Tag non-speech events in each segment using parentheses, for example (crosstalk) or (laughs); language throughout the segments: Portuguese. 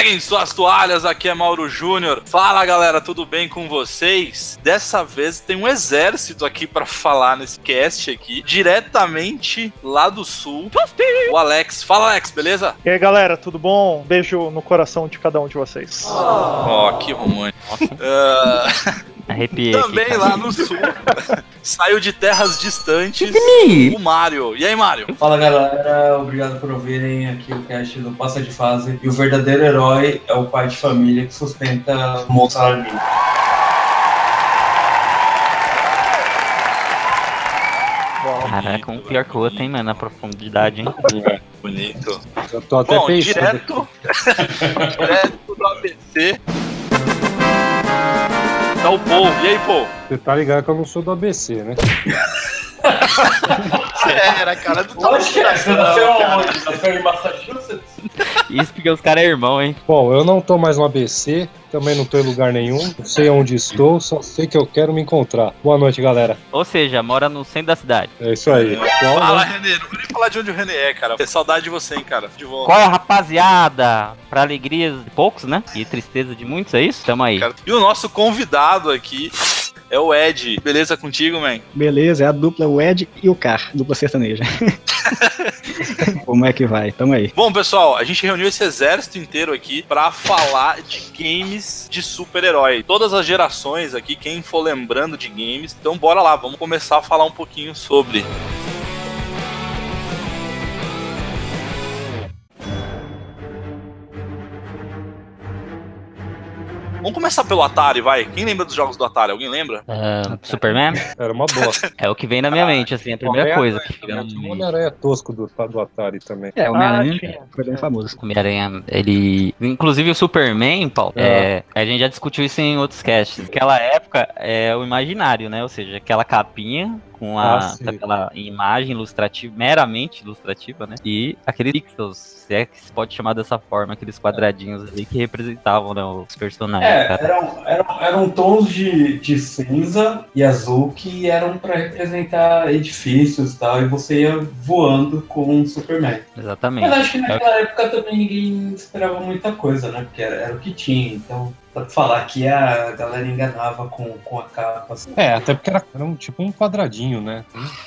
Peguem suas toalhas, aqui é Mauro Júnior. Fala galera, tudo bem com vocês? Dessa vez tem um exército aqui para falar nesse cast aqui, diretamente lá do sul. O Alex. Fala Alex, beleza? E aí galera, tudo bom? Beijo no coração de cada um de vocês. Ó, oh, que romântico. Uh... Arrepiei. Também aqui, lá no sul. (laughs) Saiu de terras distantes. o Mário. E aí, Mário? Fala galera, obrigado por ouvirem aqui o cast do Passa de Fase. E o verdadeiro herói é o pai de família que sustenta o moço salário mínimo. Caraca, um pior que o outro, hein, mano, na profundidade, hein? É, bonito. Eu tô até Bom, pensando. direto, (laughs) direto do ABC. Tá o Paul. E aí, Paul? Você tá ligado que eu não sou do ABC, né? (laughs) Era, cara, do Lógico que é, você nasceu aonde? Nasceu em Massachusetts? (laughs) Isso porque os caras é irmão, hein? Bom, eu não tô mais no ABC, também não tô em lugar nenhum, não sei onde estou, só sei que eu quero me encontrar. Boa noite, galera. Ou seja, mora no centro da cidade. É isso aí. Qual, Fala, né? Renê. Não vou nem falar de onde o Renê é, cara. É saudade de você, hein, cara. De volta. Qual é, rapaziada? Pra alegria de poucos, né? E tristeza de muitos, é isso? Tamo aí. Cara. E o nosso convidado aqui é o Ed. Beleza contigo, man? Beleza, é a dupla o Ed e o Car, dupla sertaneja. (laughs) Como é que vai? Tamo aí. Bom, pessoal, a gente reuniu esse exército inteiro aqui pra falar de games de super-herói. Todas as gerações aqui, quem for lembrando de games. Então, bora lá, vamos começar a falar um pouquinho sobre. Vamos começar pelo Atari, vai. Quem lembra dos jogos do Atari? Alguém lembra? Ah, Superman? Era uma boa. (laughs) É o que vem na minha mente, assim, a primeira coisa que fica na minha O mente. Homem-Aranha tosco do, do Atari também. É, o Homem-Aranha tinha. foi bem famoso. Homem-Aranha, ele. Inclusive o Superman, Paulo, é, a gente já discutiu isso em outros casts. Naquela época é o imaginário, né? Ou seja, aquela capinha com, a, Ah, com aquela imagem ilustrativa, meramente ilustrativa, né? E aqueles pixels, se é que se pode chamar dessa forma, aqueles quadradinhos ali que representavam né, os personagens. É, cara. eram, eram, eram tons de, de cinza e azul que eram pra representar edifícios e tal, e você ia voando com o Superman. Exatamente. Mas acho que naquela época também ninguém esperava muita coisa, né? Porque era, era o que tinha, então pra falar que a galera enganava com, com a capa. assim. É, até porque era, era um, tipo um quadradinho, né?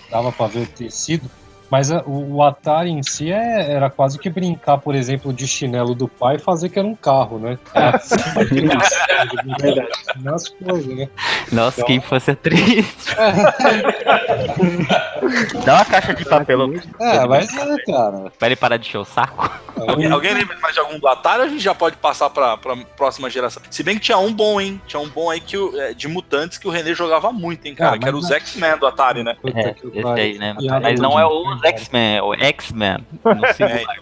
Dava pra ver o tecido. Mas a- o, o Atari em si é- era quase que brincar, por exemplo, de chinelo do pai e fazer que era um carro, né? (laughs) Nas coisas, né? Nossa, Então- que infância triste. (laughs) Dá uma caixa de papelão É, mas é, cara. pra ele parar de encher o saco. Alguém, alguém lembra mais de algum do Atari ou a gente já pode passar pra, pra próxima geração? Se bem que tinha um bom, hein? Tinha um bom aí que, o- é, de mutantes que o René jogava muito, hein, cara? Ah, que era os não- X-Men do Atari, né? É, esse aí, né? Mas não é dia. Os X-Men, é o X-Men. No (laughs) singular.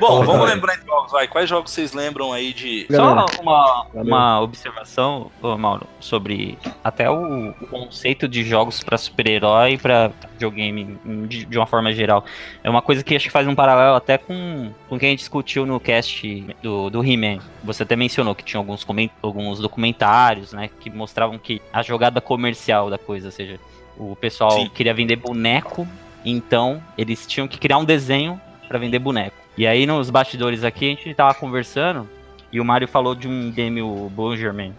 Bom, vamos lembrar de jogos, vai. Quais jogos vocês lembram aí de. Só uma, uma observação, Mauro, sobre até o, o conceito de jogos pra super-herói e pra videogame em- de, de uma forma geral. É uma coisa que acho que faz um paralelo até com com o que a gente discutiu no cast do, do He-Man. Você até mencionou que tinha alguns, alguns documentários, né, que mostravam que a jogada comercial da coisa, ou seja, o pessoal Sim. queria vender boneco, então eles tinham que criar um desenho pra vender boneco. E aí nos bastidores aqui a gente tava conversando e o Mario falou de um game, o Boogerman.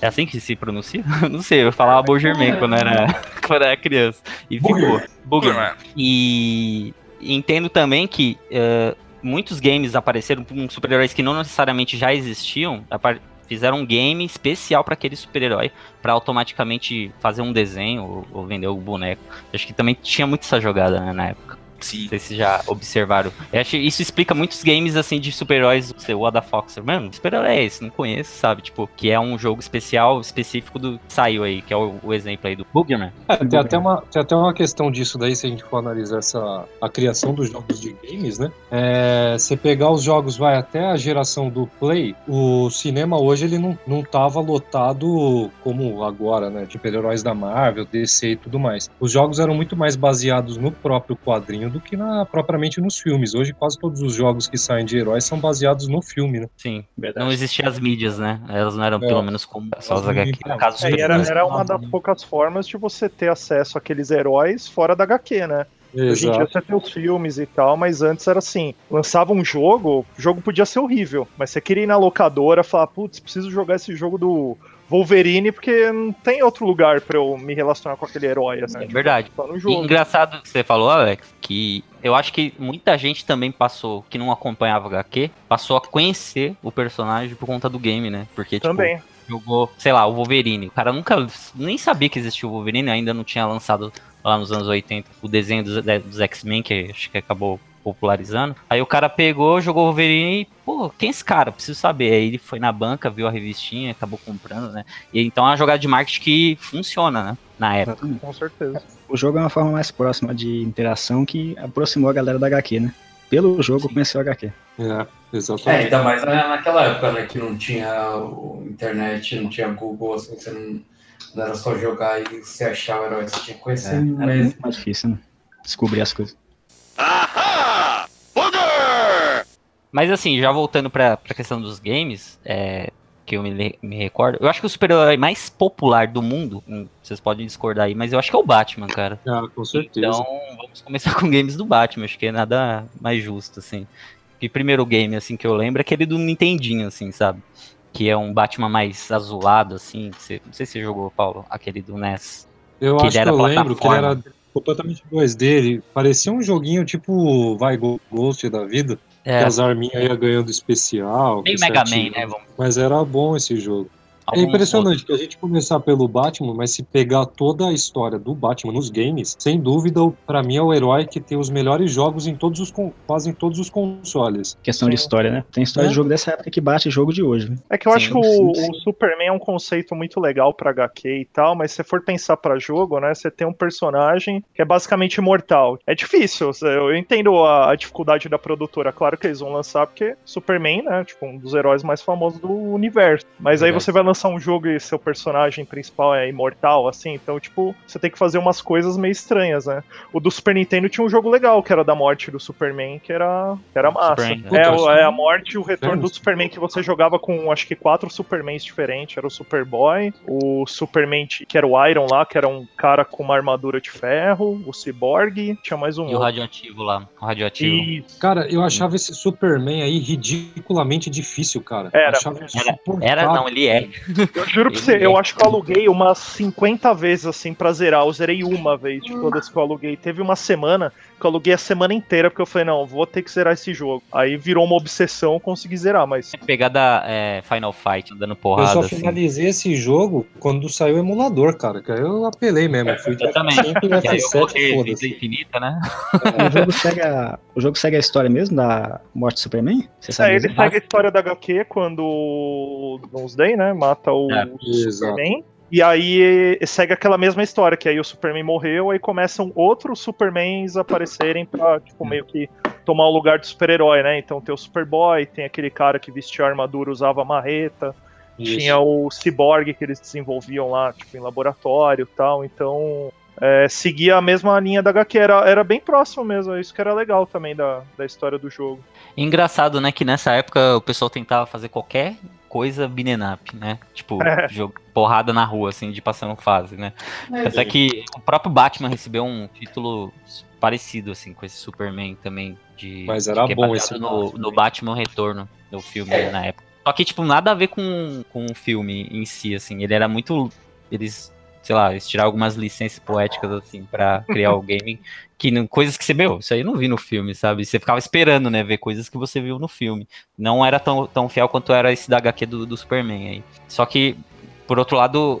É assim que se pronuncia? (laughs) Não sei, eu falava Boogerman quando era, (laughs) quando era criança. E ficou. Booger. Boogerman. E entendo também que eh, muitos games apareceram com super-heróis que não necessariamente já existiam. Fizeram um game especial para aquele super-herói, para automaticamente fazer um desenho ou, ou vender o boneco. Acho que também tinha muito essa jogada né, na época. Sim. Não sei se já observaram. Eu acho que isso explica muitos games assim de super-heróis. O da Fox, mano, super-herói é esse? Não conheço, sabe? Tipo, que é um jogo especial, específico do que saiu aí, que é o, o exemplo aí do Boogerman. É, tem, até uma, tem até uma questão disso daí, se a gente for analisar essa, a criação dos jogos de games, né? É, você pegar os jogos, vai até a geração do Play, o cinema hoje ele não, não tava lotado como agora, né? De super-heróis da Marvel, DC e tudo mais. Os jogos eram muito mais baseados no próprio quadrinho do que na, propriamente nos filmes. Hoje quase todos os jogos que saem de heróis são baseados no filme, né? Sim. Verdade. Não existiam as mídias, né? Elas não eram, É. pelo menos, como só os As HQ. caso, É, era, era uma das poucas formas de você ter acesso àqueles heróis fora da HQ, né? Hoje em dia Exato. você tem os filmes e tal, mas antes era assim: lançava um jogo, o jogo podia ser horrível, mas você queria ir na locadora e falar, putz, preciso jogar esse jogo do Wolverine porque não tem outro lugar pra eu me relacionar com aquele herói, assim. É verdade. Só no E jogo. engraçado que você falou, Alex, que eu acho que muita gente também passou, que não acompanhava HQ, passou a conhecer o personagem por conta do game, né? Porque, tipo, Também. jogou, sei lá, o Wolverine. O cara nunca nem sabia que existia o Wolverine, ainda não tinha lançado lá nos anos 80 o desenho dos, dos X-Men, que acho que acabou popularizando. Aí o cara pegou, jogou o Wolverine e, pô, quem é esse cara? Preciso saber. Aí ele foi na banca, viu a revistinha, acabou comprando, né? E então é uma jogada de marketing que funciona, né? Na época. Exatamente. Com certeza. O jogo é uma forma mais próxima de interação que aproximou a galera da HQ, né? Pelo jogo conheceu a HQ. É, É, exatamente. ainda mais na- naquela época, né, que não tinha internet, não tinha Google, assim, você não, não era só jogar e você achar o herói, você tinha que conhecer É, era muito mais difícil, né? Descobrir as coisas. Mas assim, já voltando pra, pra questão dos games, é, que eu me, me recordo, eu acho que o super-herói mais popular do mundo, hum, vocês podem discordar aí, mas eu acho que é o Batman, cara. Ah, com certeza. Então, vamos começar (laughs) com games do Batman, acho que é nada mais justo, assim. E primeiro game, assim, que eu lembro é aquele do Nintendinho, assim, sabe? Que é um Batman mais azulado, assim. Você- não sei se você jogou, Paulo, aquele do NES. eu que acho que era eu lembro que ele era completamente 2D. Ele parecia um joguinho tipo vai Ghost da vida. Que É, as arminhas ia ganhando especial. meio Mega Man, né? Vamos, Mas era bom esse jogo. É impressionante que a gente começar pelo Batman, mas se pegar toda a história do Batman nos games, sem dúvida, pra mim é o herói que tem os melhores jogos em todos os quase em todos os consoles. Questão de história, né? Tem história É. de jogo dessa época que bate jogo de hoje. né? É que eu Sim, acho que o, sim, sim. o Superman é um conceito muito legal pra HQ e tal, mas se você for pensar pra jogo, né, você tem um personagem que é basicamente imortal. É difícil, eu entendo a, a dificuldade da produtora, claro que eles vão lançar porque Superman, né, tipo, um dos heróis mais famosos do universo. Mas aí Verdade. você vai lançar um jogo e seu personagem principal é imortal, assim, então, tipo, você tem que fazer umas coisas meio estranhas, né? O do Super Nintendo tinha um jogo legal, que era da morte do Superman, que era, que era massa. Superman, é, né? o- é a morte e o retorno do. Superman que você jogava com acho que quatro Supermans diferentes. Era o Superboy, o Superman que era o Iron lá, que era um cara com uma armadura de ferro, o Cyborg, tinha mais um E o outro. radioativo lá, o radioativo. Isso. Cara, eu achava esse Superman aí ridiculamente difícil, cara. Era. Era, era, não, ele é. Eu juro pra você, eu acho que eu aluguei umas 50 vezes assim pra zerar. Eu zerei uma vez de todas que eu aluguei. Teve uma semana eu aluguei a semana inteira, porque eu falei, não, vou ter que zerar esse jogo. Aí virou uma obsessão, eu consegui zerar, mas. Pegada é, Final Fight, dando Eu porrada, só assim. finalizei esse jogo quando saiu o emulador, cara. Que aí eu apelei mesmo. Fui Eu também. sempre aí eu F7, coloquei vida foda-se. infinita, né? O jogo segue a, o jogo segue a história mesmo da morte do Superman? Você sabe Aí dizer? ele segue a história da HQ quando o Doomsday, né, mata o É, exato. Superman. E aí segue aquela mesma história, que aí o Superman morreu, aí começam outros Supermans aparecerem pra, tipo, meio que tomar o lugar do super-herói, né? Então tem o Superboy, tem aquele cara que vestia armadura, usava marreta, Isso. tinha o Cyborg que eles desenvolviam lá, tipo, em laboratório e tal, então... é, seguia a mesma linha da HQ, era, era bem próximo mesmo, isso que era legal também da, da história do jogo. Engraçado, né, que nessa época o pessoal tentava fazer qualquer coisa beaten up, né? Tipo, É. jogo, porrada na rua, assim, de passando fase, né? Até que o próprio Batman recebeu um título parecido, assim, com esse Superman também. De, Mas era que é bom esse no, Batman. no Batman Retorno, do filme né, na época. Só que, tipo, nada a ver com, com o filme em si, assim. Ele era muito. Eles, sei lá, eles tiraram algumas licenças poéticas, assim, pra criar o game. Que não, coisas que você, meu, isso aí eu não vi no filme, sabe? Você ficava esperando, né, ver coisas que você viu no filme. Não era tão, tão fiel quanto era esse da HQ do, do Superman aí. Só que, por outro lado,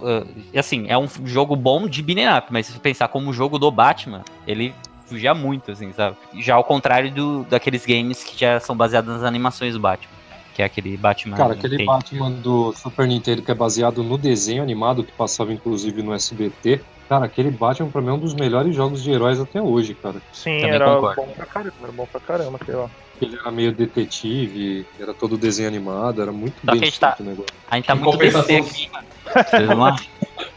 assim, é um jogo bom de beat'em up, mas se você pensar como jogo do Batman, ele fugia muito, assim, sabe? Já ao contrário do, daqueles games que já são baseados nas animações do Batman. Que é aquele Batman. Cara, aquele tem- Batman do Super Nintendo que é baseado no desenho animado que passava inclusive no SBT. Cara, aquele Batman pra mim é um dos melhores jogos de heróis até hoje, cara. Sim, Também era concordo. bom pra caramba, era bom pra caramba aquele lá. Ele era meio detetive, era todo desenho animado, era muito Só bem que a gente tá- feito o negócio. A gente tá Em muito DC compensação- aqui, mano. Vocês não acham?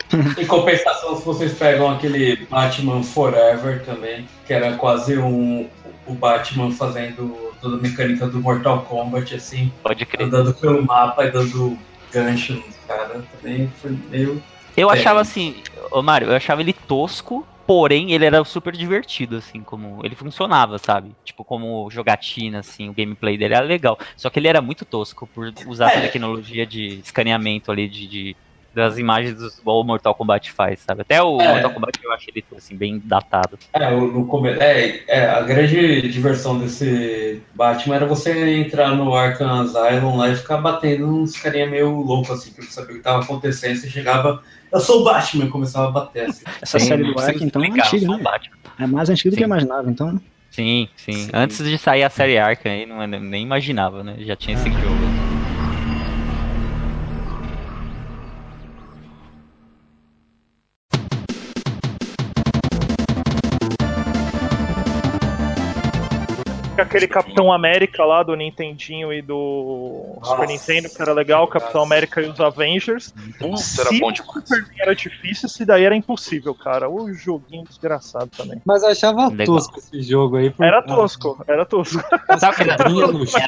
(laughs) Em compensação, se vocês pegam aquele Batman Forever também, que era quase um o Batman fazendo toda a mecânica do Mortal Kombat, assim, Pode crer. andando pelo mapa e dando gancho nos caras, também foi meio. Eu É. achava assim, ô Mário, eu achava ele tosco, Porém, ele era super divertido, assim, como. Ele funcionava, sabe? Tipo, como jogatina, assim, o gameplay dele era legal. Só que ele era muito tosco por usar essa tecnologia de escaneamento ali de, de das imagens do o Mortal Kombat faz, sabe? Até o É. Mortal Kombat eu acho ele assim, bem datado. É, o- no come... é, é, a grande diversão desse Batman era você entrar no Arkham Asylum lá e ficar batendo uns carinha meio louco, assim, que não sabia o que tava acontecendo, você chegava, eu sou o Batman, e começava a bater, assim. Essa Sim, série do precisa Ark, então, é antiga, o né? Batman. É mais antigo do que eu imaginava, então. Sim, sim, Sim. Antes de sair a série Arkham aí, não, nem imaginava, né? Já tinha esse jogo. Aquele Capitão América lá do Nintendinho e do Nossa. Super Nintendo, que era legal, o Capitão América e os Avengers. Puta, Se era bom demais. Superman era difícil, esse daí era impossível, cara. O joguinho desgraçado também. Mas eu achava Legal. tosco esse jogo aí. por- Era tosco, era tosco. (laughs) Sabe era,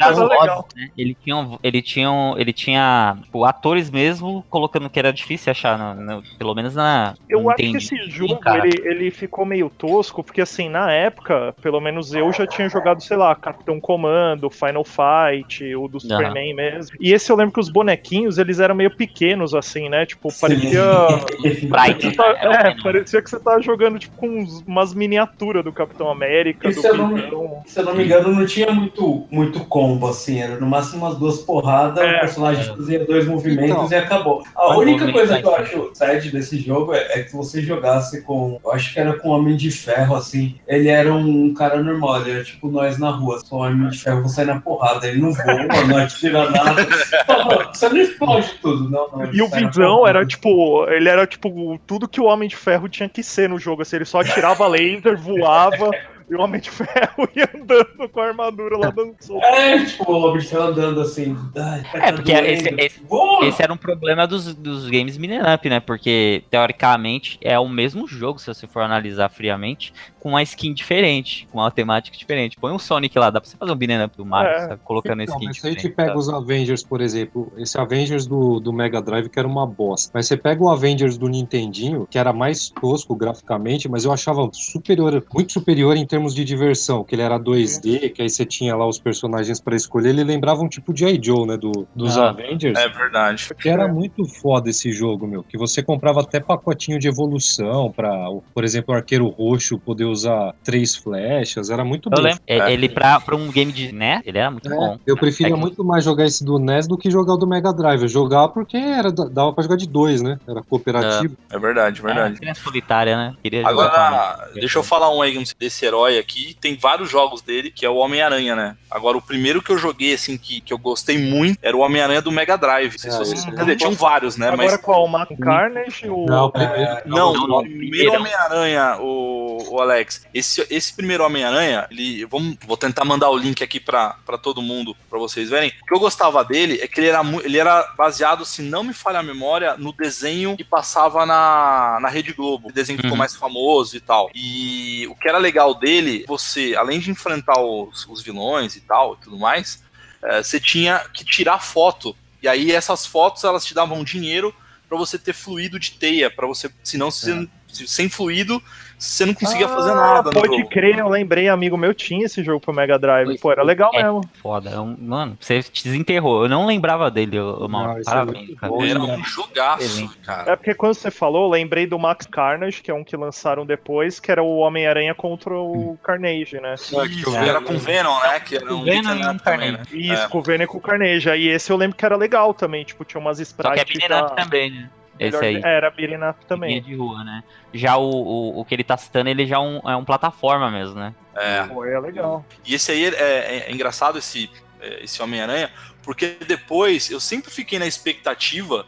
era legal. né? Ele tinha, um- ele tinha, um- ele tinha tipo, atores mesmo colocando que era difícil achar, no- no- pelo menos na. Eu acho que esse jogo ele, ele ficou meio tosco, porque assim, na época, pelo menos eu já tinha jogado, sei lá, Capitão Comando, Final Fight, o do. Superman mesmo. E esse eu lembro que os bonequinhos, eles eram meio pequenos, assim, né? Tipo, parecia. (laughs) Sprite, Você tá- né? é, parecia que você tava jogando tipo com umas miniaturas do Capitão América, do eu não-. Se eu não me engano, não tinha muito, muito combo, assim, era no máximo umas duas porradas, É. o personagem É. fazia dois movimentos Então, e acabou. A única coisa que eu acho sad desse jogo é, é que se você jogasse com. Eu acho que era com Homem de Ferro, assim. Ele era um cara normal, ele era tipo nós na rua. Com Homem de Ferro, você sai na porrada, ele não voa, (laughs) não atira nada. (laughs) Você não explode tudo, não. não E o Visão porrada. era tipo, ele era tipo tudo que o Homem de Ferro tinha que ser no jogo, assim, ele só atirava laser, voava, e o Homem de Ferro ia andando com a armadura lá dando soco. É, tipo, o Homem de Ferro andando assim. Ai, tá É, porque esse- esse-! Esse era um problema dos, dos games Minion Up, né? Porque, teoricamente, é o mesmo jogo, se você for analisar friamente, com uma skin diferente, com uma temática diferente. Põe um Sonic lá, dá pra você fazer um Beat'em Up do Mario, É. sabe? Colocando Então, skin mas se a diferente. gente pega sabe? os Avengers, por exemplo, esse Avengers do, do Mega Drive que era uma bosta. Mas você pega o Avengers do Nintendinho, que era mais tosco graficamente, mas eu achava superior, muito superior em termos de diversão, que ele era 2D, que aí você tinha lá os personagens pra escolher, ele lembrava um tipo de I. Joe, né, do, dos Ah. Avengers. É verdade. Que era muito foda esse jogo, meu. Que você comprava até pacotinho de evolução pra, por exemplo, o arqueiro roxo poder usar três flechas. Era muito bom. é, É. ele pra, pra um game de NES, ele era muito É, bom. eu preferia É que- muito mais jogar esse do NES do que jogar o do Mega Drive. Eu jogava porque era, dava pra jogar de dois, né? Era cooperativo. É verdade, verdade. É, criança solitária, né? Queria jogar Agora, deixa eu falar um aí desse herói aqui. Tem vários jogos dele, que é o Homem-Aranha, né? Agora, o primeiro que eu joguei, assim, que, que eu gostei muito, era o Homem-Aranha do Mega Drive. Não sei se Ah, vocês. Quer dizer, tinham vários, né? Agora Mas. qual? O Mark Carnage? O... Não, o primeiro. Não, Não, o não, primeiro primeiro. Homem-Aranha, o, o Alex. Esse, esse primeiro Homem-Aranha, ele. Vamos, vou tentar mandar o link aqui pra, pra todo mundo, pra vocês verem. O que eu gostava dele é que ele era, ele era baseado, se não me falha a memória, no desenho que passava na, na Rede Globo. O desenho que ficou Uhum. mais famoso e tal. E o que era legal dele, você, além de enfrentar os, os vilões e tal e tudo mais, eh, você tinha que tirar foto. E aí essas fotos elas te davam dinheiro pra você ter fluido de teia, para você, senão se, se- sem fluido você não conseguia fazer nada no Ah, Pode jogo. crer, eu lembrei, amigo meu tinha esse jogo pro Mega Drive. Pois Pô, era legal é. mesmo. Foda. é mano, você te desenterrou. Eu não lembrava dele, Mauro. É Parabéns, muito cara. bom. Era um jogaço, excelente. cara. É porque quando você falou, eu lembrei do Max Carnage, que é um que lançaram depois, que era o Homem-Aranha contra o Carnage, né? Isso, era com Venom, né? Que era um Venom e um também, né? Carnage. Isso, É. com o Venom e com o Carnage. Aí esse eu lembro que era legal também, tipo, tinha umas Só que é sprites. Da- também, né? Esse melhor- aí. É, era Guia também. de rua, né? Já o, o, o que ele tá citando, ele já é um, é um plataforma mesmo, né? É. Pô, é legal. E esse aí é, é- é engraçado, esse, é, esse Homem-Aranha, porque depois eu sempre fiquei na expectativa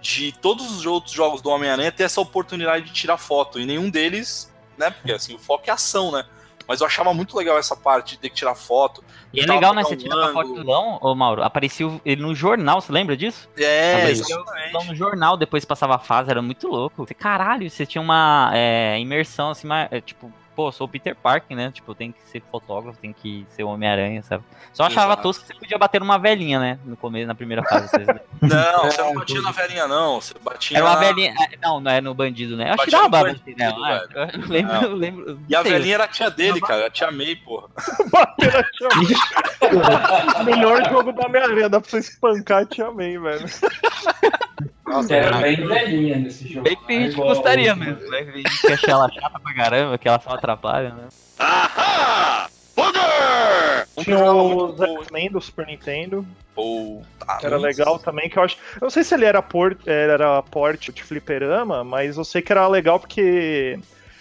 de todos os outros jogos do Homem-Aranha ter essa oportunidade de tirar foto. E nenhum deles, né? Porque assim, o foco é ação, né? Mas eu achava muito legal essa parte de ter que tirar foto. E é legal, né? Você tirava foto do vilão, ô Mauro, aparecia o- ele no jornal, você lembra disso? É, exatamente. no jornal, depois passava a fase, era muito louco. Você, caralho, você tinha uma é, imersão, assim, é, tipo, pô, sou o Peter Parker, né? Tipo, tem que ser fotógrafo, tem que ser Homem-Aranha, sabe? Só achava Exato. tosco que você podia bater numa velhinha, né? No começo, na primeira fase. vocês? (laughs) Não, É, você não batia na velhinha, não. Você batia Era uma na- velhinha. ah, Não, não é no bandido, né? Eu acho que dava pra bater nela. bandido, ah, Eu lembro, Não. eu lembro. E a não sei, velhinha era a tia dele, cara. A tia May, porra. (laughs) Bater na Tia May. (laughs) Melhor jogo da minha vida, dá pra você espancar a Tia May, velho. Você era bem velhinha nesse jogo. Bem que a né? gente gostaria o- mesmo, né? A gente achar ela chata pra caramba, que ela só atrapalha, né? Um que Tinha bom, X-Men do Super Nintendo, Pô, tá. que era legal também, que eu acho. Eu não sei se ele era, por, era porte de fliperama, mas eu sei que era legal porque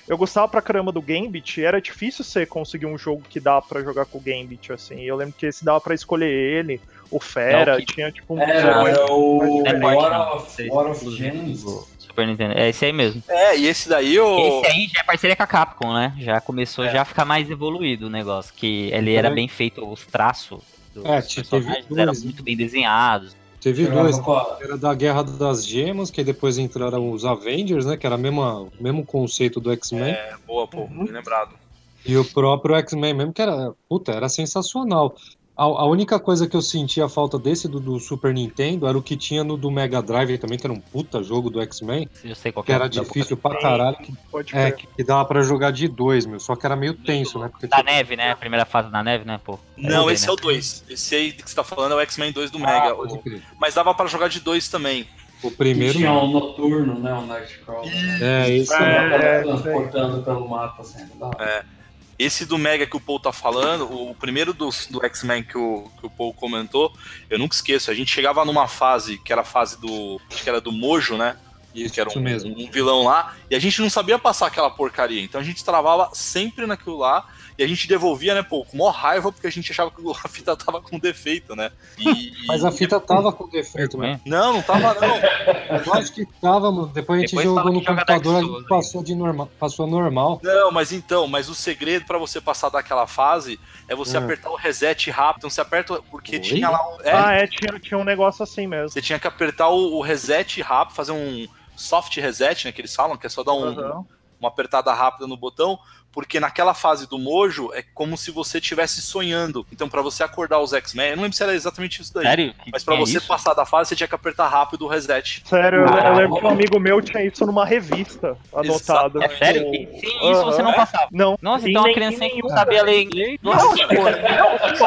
eu gostava pra caramba do Gambit e era difícil você conseguir um jogo que dá pra jogar com o Gambit, assim. Eu lembro que esse dava pra escolher ele, o Fera, É, o que- tinha tipo um. Era, era o É, War não, of, War of Gems. Super Nintendo. É esse aí mesmo. É, e esse daí, o. Esse aí já é parceria com a Capcom, né? Já começou É. já a ficar mais evoluído o negócio. Que ele era bem feito, os traços dos É, personagens eram né? muito bem desenhados. Teve Jogava dois. com Era da Guerra das Gemas, que depois entraram os Avengers, né? Que era o mesmo, o mesmo conceito do X-Men. É, boa, pô, Uhum. bem lembrado. E o próprio X-Men mesmo, que era, puta, era sensacional. A, a única coisa que eu sentia falta desse do, do Super Nintendo era o que tinha no do Mega Drive também, que era um puta jogo do X-Men, Eu sei qual que era da- difícil pra caralho, que, Pode é, que, que dava pra jogar de dois, meu, só que era meio tenso, né? Porque Da tinha- neve, né? A primeira fase da neve, né, pô? Não, esse sei, é o né? 2. Esse aí que você tá falando é o X-Men 2 do Ah, Mega. o-. Mas dava pra jogar de dois também. O que primeiro. tinha um noturno, né? Um Nightcrawler. né? É, esse É, é. é, transportando pelo mapa assim, da hora. Esse do Mega que o Paul tá falando, o primeiro do, do X-Men que o, que o Paul comentou, eu nunca esqueço. A gente chegava numa fase, que era a fase do. Acho que era do Mojo, né? Isso, que era um, mesmo. um vilão lá, e a gente não sabia passar aquela porcaria. Então a gente travava sempre naquilo lá, e a gente devolvia, né, pô, com maior raiva, porque a gente achava que (laughs) a fita tava com defeito, né? E- Mas a fita tava com defeito, né? Não, não tava não. Eu acho que tava, mano. Depois a gente Depois jogou no computador, a Dark gente Souls passou de normal. Passou normal. Não, mas então, mas o segredo pra você passar daquela fase é você Hum. apertar o reset rápido. Então você aperta, porque Oi? tinha lá um. é, Ah, é, tinha, tinha um negócio assim mesmo. Você tinha que apertar o, o reset rápido, fazer um soft reset, né? Que eles falam, que é só dar um, Aham. uma apertada rápida no botão, porque naquela fase do Mojo é como se você estivesse sonhando. Então, pra você acordar os X-Men, eu não lembro se era exatamente isso daí. Sério? Que Mas pra tinha você isso? passar da fase, você tinha que apertar rápido o reset. Sério, eu- lembro que um amigo meu tinha isso numa revista anotado. É sério? Tipo, E sem isso você não aham. passava. Não. Nossa, e então a nem- criança que não nenhum- sabia ler inglês. Não, Nossa, pô,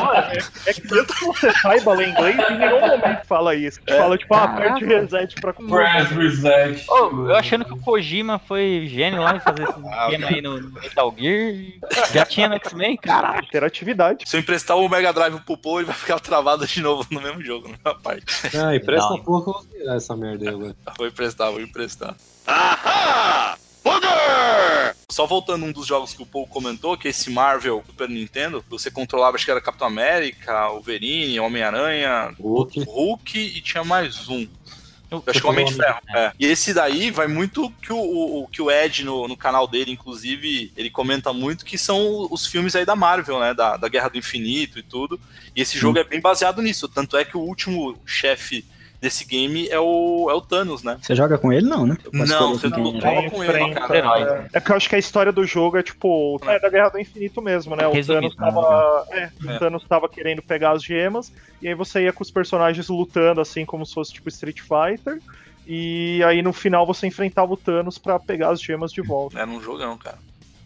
não, é, é que tanto que você saiba ler inglês, em nenhum momento fala isso. É. Fala, tipo, ah, aperte reset pra Press reset. Ô, eu achando que o Kojima foi gênio lá em fazer esse Ah, esquema aí no no Metal Gear. Já tinha no X-Men, caralho. interatividade. Se eu emprestar o Mega Drive pro Paul, ele vai ficar travado de novo no mesmo jogo, na mesma parte. Ah, e presta Não. porra que eu vou virar essa merda aí agora. Vou emprestar, vou emprestar. Só voltando um dos jogos que o Paul comentou, que é esse Marvel Super Nintendo, você controlava, acho que era Capitão América, Wolverine, Homem-Aranha, Hulk. Hulk e tinha mais um. Eu Acho que é o Homem de Ferro. É. É. E esse daí vai muito que o, o- que o Ed no, no canal dele, inclusive, ele comenta muito que são os filmes aí da Marvel, né? Da, da Guerra do Infinito e tudo. E esse jogo é bem baseado nisso. Tanto é que o último chefe desse game é o, é o Thanos, né? Você joga com ele, não, né? Não, você não. Tava com ele, Enfrenta, é, é que eu acho que a história do jogo é tipo. É da Guerra do Infinito mesmo, né? O Resumido, Thanos tava. É, o É. Thanos tava querendo pegar as gemas, e aí você ia com os personagens lutando, assim, como se fosse tipo Street Fighter. E aí no final você enfrentava o Thanos pra pegar as gemas de volta. Era um jogão, cara.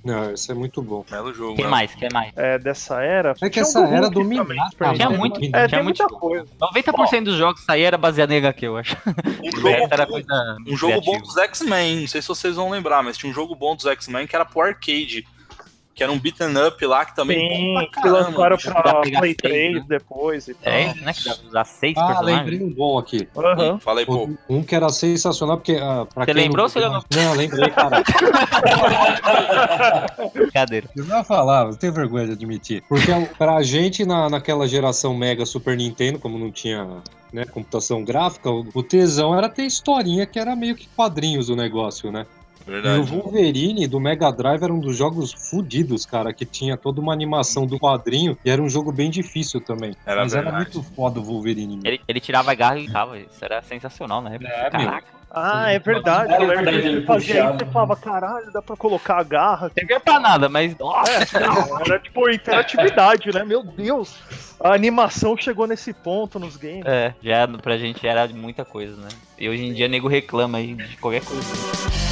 Não, esse é muito bom. Belo jogo. Quem né? mais? Quem mais? É, dessa era. É que essa era Super Tinha muito, É, tinha tem muito. muita coisa. 90% dos jogos saía era baseado em HQ, eu acho. Um jogo, era bom, coisa um jogo bom dos X-Men. Não sei se vocês vão lembrar, mas tinha um jogo bom dos X-Men que era pro arcade. Que era um beaten up lá, que também. Sim, bom pra que caramba, lançaram pra Play seis, 3 né? depois e tal. É, né? Que dá pra usar seis Ah, personagens. lembrei um bom aqui. Aham. Fala aí, pô. Um, um que era sensacional, porque. ah, pra Você quem lembrou não... ou você lembrou? Não, lembrei, cara. (laughs) Brincadeira. Eu não ia falar, eu tenho vergonha de admitir. Porque pra gente, na, naquela geração Mega Super Nintendo, como não tinha né, computação gráfica, o tesão era ter historinha que era meio que quadrinhos o negócio, né? E o Verdade. Wolverine do Mega Drive era um dos jogos fudidos, cara, que tinha toda uma animação do quadrinho e era um jogo bem difícil também. Era Mas era verdade. muito foda o Wolverine. Ele, ele tirava a garra e tava. Isso era sensacional na época. É, meu. Caraca. Ah, é verdade. Era Eu lembro verdade, que ele fazia isso e falava, caralho, dá pra colocar a garra. Não servia pra nada, mas. Nossa! É, era tipo interatividade, né? Meu Deus. A animação chegou nesse ponto nos games. É, já pra gente era muita coisa, né? E hoje em dia nego reclama aí de qualquer coisa.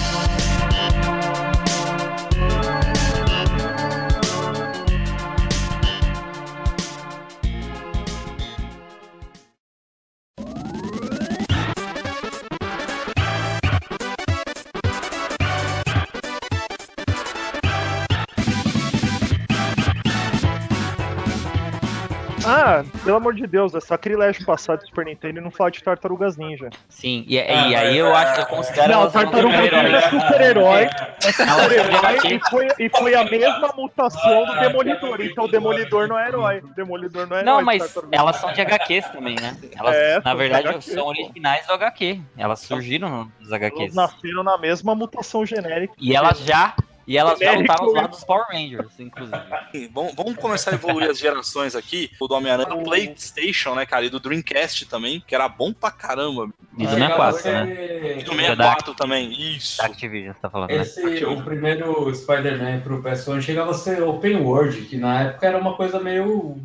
Pelo amor de Deus, é sacrilégio passar de Super Nintendo e não falar de Tartarugas Ninja. Sim, e, e aí eu acho que eu considero Não, elas como Tartaruga Ninja é super-herói. Elas super-herói e, foi, e foi a mesma mutação do Demolidor. Então o Demolidor não é herói. O Demolidor não é herói. Não, mas elas são de HQs também, né? Elas, É, na verdade, HQ, são originais do HQ. Elas surgiram nos Elas HQs. nasceram na mesma mutação genérica. E elas já. E elas já lutaram né? lá dos Power Rangers, inclusive. (laughs) Vamos, vamos começar a evoluir as gerações aqui. O do Homem-Aranha do PlayStation, né, cara? E do Dreamcast também, que era bom pra caramba. E do Aí, 64, cara, né? E você- do 64 também. Isso. Da Activision, você tá falando, né? Esse, o primeiro Spider-Man pro PS1 chegava a ser open world, que na época era uma coisa meio.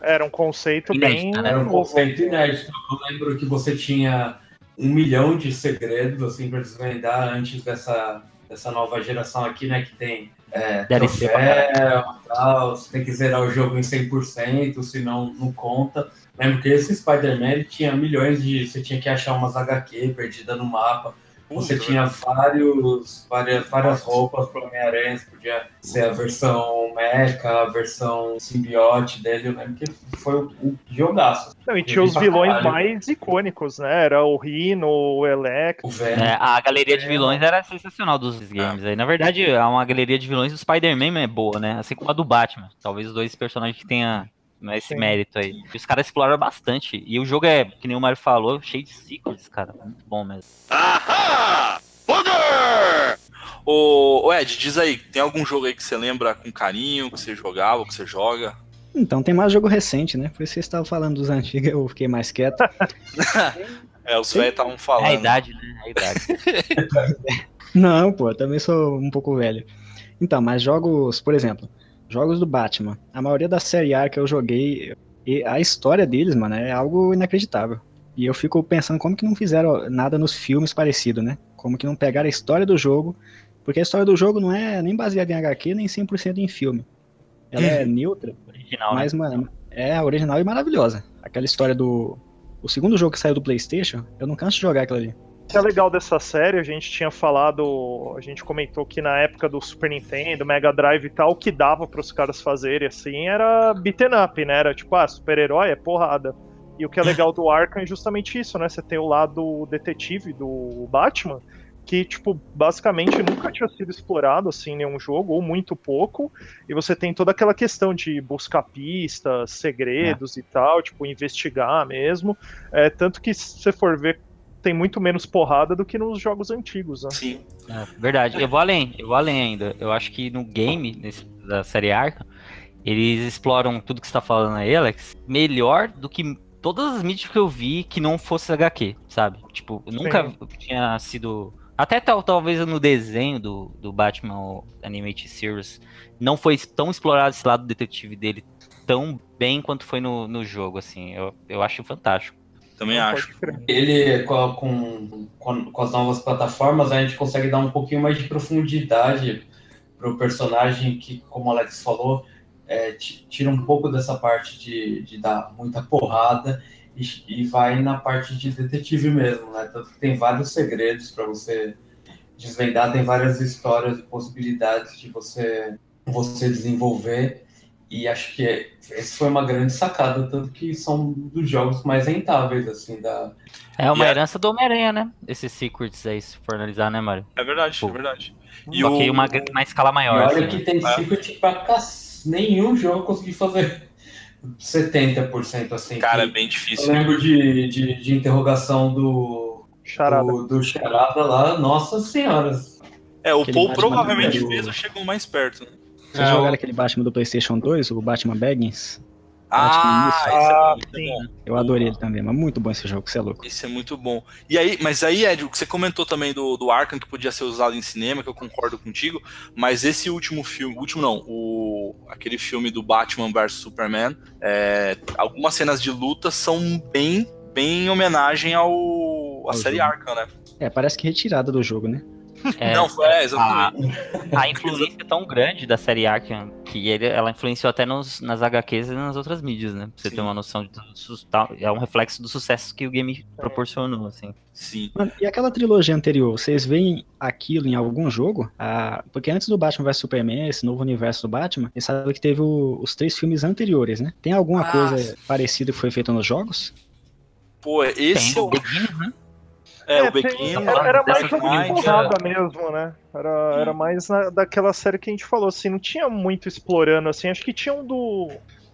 Era um conceito Inédita, bem. né? Era um conceito inédito. Eu lembro que você tinha um milhão de segredos assim para desvendar antes dessa, dessa nova geração aqui, né? Que tem é, DLC troféu, tal, você tem que zerar o jogo em 100%, senão não conta. Lembro que esse Spider-Man tinha milhões de. Você tinha que achar umas HQ perdida no mapa. Você Puta, tinha vários, várias, várias roupas pro Homem-Aranha, você podia ser a versão mecha, a versão simbiote dele. Eu lembro que foi o, jogaço. Não, e tinha os vilões caralho. mais icônicos, né? Era o Rhino, o Electro. O velho. É, a galeria de vilões era sensacional dos games aí. Na verdade, é uma galeria de vilões do Spider-Man é boa, né? Assim como a do Batman. Talvez os dois personagens que tenha né, esse Sim. mérito aí. E os caras exploraram bastante. E o jogo é, que nem o Mario falou, cheio de secrets, cara. Muito bom mesmo. Ô, ô, Ed, diz aí, tem algum jogo aí que você lembra com carinho, que você jogava, que você joga? Então, tem mais jogo recente, né? Por isso que vocês estavam falando dos antigos, (laughs) eu fiquei mais quieto. (laughs) É, os velhos estavam É a falando. idade, né? É a idade. (laughs) Não, pô, eu também sou um pouco velho. Então, mas jogos, por exemplo, jogos do Batman. A maioria da série A que eu joguei, e a história deles, mano, é algo inacreditável. E eu fico pensando como que não fizeram nada nos filmes parecido, né? Como que não pegaram a história do jogo, porque a história do jogo não é nem baseada em HQ, nem 100% em filme. Ela é neutra, Original, né? mas, mano, é original e maravilhosa. Aquela história do... O segundo jogo que saiu do Playstation, eu não canso de jogar aquilo ali. O que é legal dessa série, a gente tinha falado, a gente comentou que na época do Super Nintendo, Mega Drive e tal, o que dava para os caras fazerem assim era beaten up, né? Era tipo, ah, super-herói é porrada. E o que é legal do Arkham é justamente isso, né? Você tem o lado detetive do Batman, que, tipo, basicamente nunca tinha sido explorado assim em nenhum jogo, ou muito pouco. E você tem toda aquela questão de buscar pistas, segredos e tal, tipo, investigar mesmo. É, tanto que se você for ver tem muito menos porrada do que nos jogos antigos, né? Sim. É, verdade. Eu vou além, eu vou além ainda. Eu acho que no game nesse- da série Arkham, eles exploram tudo que você tá falando aí, Alex, melhor do que todas as mídias que eu vi que não fosse HQ, sabe? Tipo, eu nunca tinha sido. Até tal, talvez no desenho do, do Batman Animated Series não foi tão explorado esse lado detetive dele tão bem quanto foi no, no jogo, assim. Eu, eu acho fantástico. Também Não acho. Ele, com, com, com, as novas plataformas, a gente consegue dar um pouquinho mais de profundidade pro personagem que, como o Alex falou, é, ti- tira um pouco dessa parte de, de dar muita porrada e, e vai na parte de detetive mesmo, né? Tanto que tem vários segredos para você desvendar, tem várias histórias e possibilidades de você, você desenvolver. E acho que essa foi uma grande sacada, tanto que são dos jogos mais rentáveis, assim, da, É uma E a- herança do Homem-Aranha, né? Esses secrets aí, se for analisar, né, Mário? É verdade, Pô. é verdade. E Só o... que uma, uma escala E maior. olha assim, que né? tem É. secret pra cac... nenhum jogo conseguiu fazer 70% assim. Cara, é bem Eu difícil. lembro de, de, de interrogação do, Charada. do, do Charada lá, nossa senhora. É, o Aquele Paul provavelmente fez o chegou mais perto. né? Vocês É, jogaram o- aquele Batman do PlayStation 2, o Batman Begins? Ah, é Ah, é sim. Eu adorei ele também, mas muito bom esse jogo, você é louco. Esse é muito bom. E aí, mas aí, Ed, o que você comentou também do, do Arkham, que podia ser usado em cinema, que eu concordo contigo, mas esse último filme, último não, o, aquele filme do Batman vs Superman, é, algumas cenas de luta são bem, bem em homenagem ao, à série jogo. Arkham, né? É, parece que retirada do jogo, né? É, não, foi, é, exatamente. a, a influência é tão grande da série Arkham que ele- ela influenciou até nos, nas HQs e nas outras mídias, né? Pra você Sim. ter uma noção de do su- tal- é um reflexo do sucesso que o game proporcionou, assim. Sim. Mano, e aquela trilogia anterior, vocês veem aquilo em algum jogo? Ah, porque antes do Batman vs Superman, esse novo universo do Batman, você sabe que teve o- os três filmes anteriores, né? Tem alguma Ah, coisa parecida que foi feita nos jogos? Pô, esse Tem é o o. Né? É, o tem- Bequinho. era, era mais jogo de porrada é. mesmo, né? Era, era mais na- daquela série que a gente falou, assim, não tinha muito explorando, assim, acho que tinha um do...